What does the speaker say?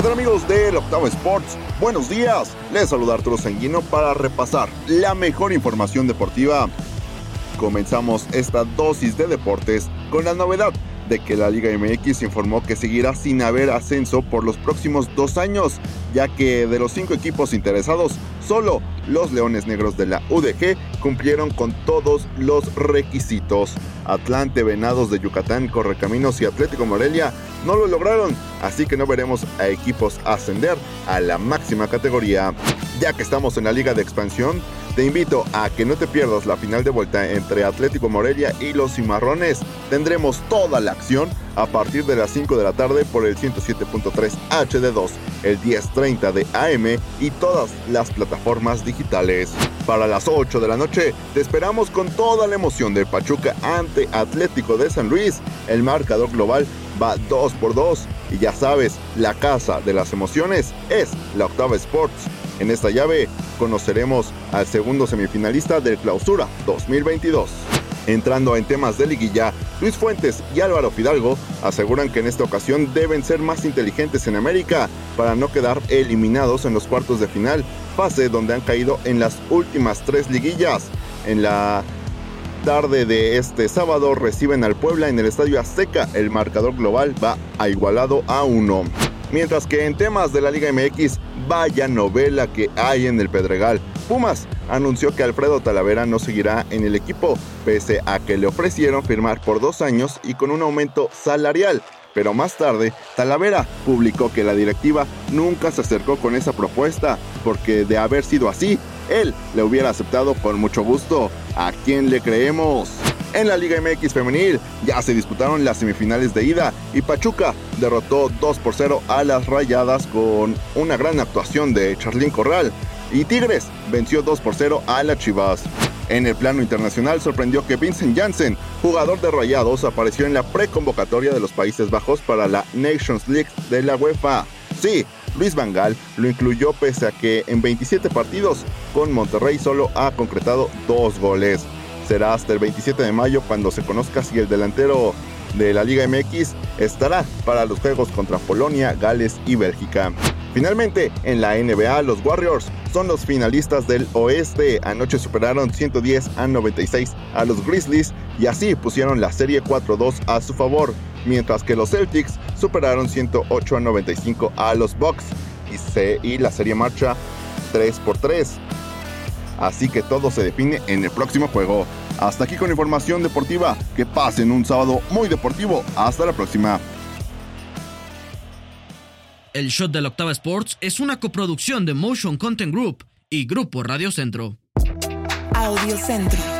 ¿Qué tal amigos del Octavo Sports? Buenos días, les saluda Arturo Sanguino para repasar la mejor información deportiva. Comenzamos esta dosis de deportes con la novedad de que la Liga MX informó que seguirá sin haber ascenso por los próximos dos años, ya que de los cinco equipos interesados, solo los Leones Negros de la UDG cumplieron con todos los requisitos. Atlante, Venados de Yucatán, Correcaminos y Atlético Morelia no lo lograron, así que no veremos a equipos ascender a la máxima categoría. Ya que estamos en la liga de expansión, te invito a que no te pierdas la final de vuelta entre Atlético Morelia y los Cimarrones. Tendremos toda la acción a partir de las 5 de la tarde por el 107.3 HD2, el 1030 de AM y todas las plataformas digitales. Para las 8 de la noche te esperamos con toda la emoción de Pachuca ante Atlético de San Luis. El marcador global va 2 por 2 y ya sabes, la casa de las emociones es la Octava Sports. En esta llave conoceremos al segundo semifinalista del Clausura 2022. Entrando en temas de liguilla, Luis Fuentes y Álvaro Fidalgo aseguran que en esta ocasión deben ser más inteligentes en América para no quedar eliminados en los cuartos de final, fase donde han caído en las últimas tres liguillas. En la tarde de este sábado reciben al Puebla en el Estadio Azteca. El marcador global va a igualado a uno. Mientras que en temas de la Liga MX, vaya novela que hay en el Pedregal. Pumas anunció que Alfredo Talavera no seguirá en el equipo, pese a que le ofrecieron firmar por dos años y con un aumento salarial. Pero más tarde, Talavera publicó que la directiva nunca se acercó con esa propuesta, porque de haber sido así, él le hubiera aceptado con mucho gusto. ¿A quién le creemos? En la Liga MX femenil ya se disputaron las semifinales de ida y Pachuca derrotó 2 por 0 a las Rayadas con una gran actuación de Charlín Corral y Tigres venció 2 por 0 a las Chivas. En el plano internacional sorprendió que Vincent Janssen, jugador de Rayados, apareció en la preconvocatoria de los Países Bajos para la Nations League de la UEFA. Sí, Luis Vangal lo incluyó pese a que en 27 partidos con Monterrey solo ha concretado dos goles. Será hasta el 27 de mayo cuando se conozca si el delantero de la Liga MX estará para los juegos contra Polonia, Gales y Bélgica. Finalmente, en la NBA, los Warriors son los finalistas del oeste. Anoche superaron 110 a 96 a los Grizzlies y así pusieron la serie 4-2 a su favor, mientras que los Celtics superaron 108 a 95 a los Bucks y, y la serie marcha 3 por 3 así que todo se define en el próximo juego. Hasta aquí con información deportiva, que pasen un sábado muy deportivo, hasta la próxima. El Shot de la Octava Sports es una coproducción de Motion Content Group y Grupo Radio Centro. Audio Centro.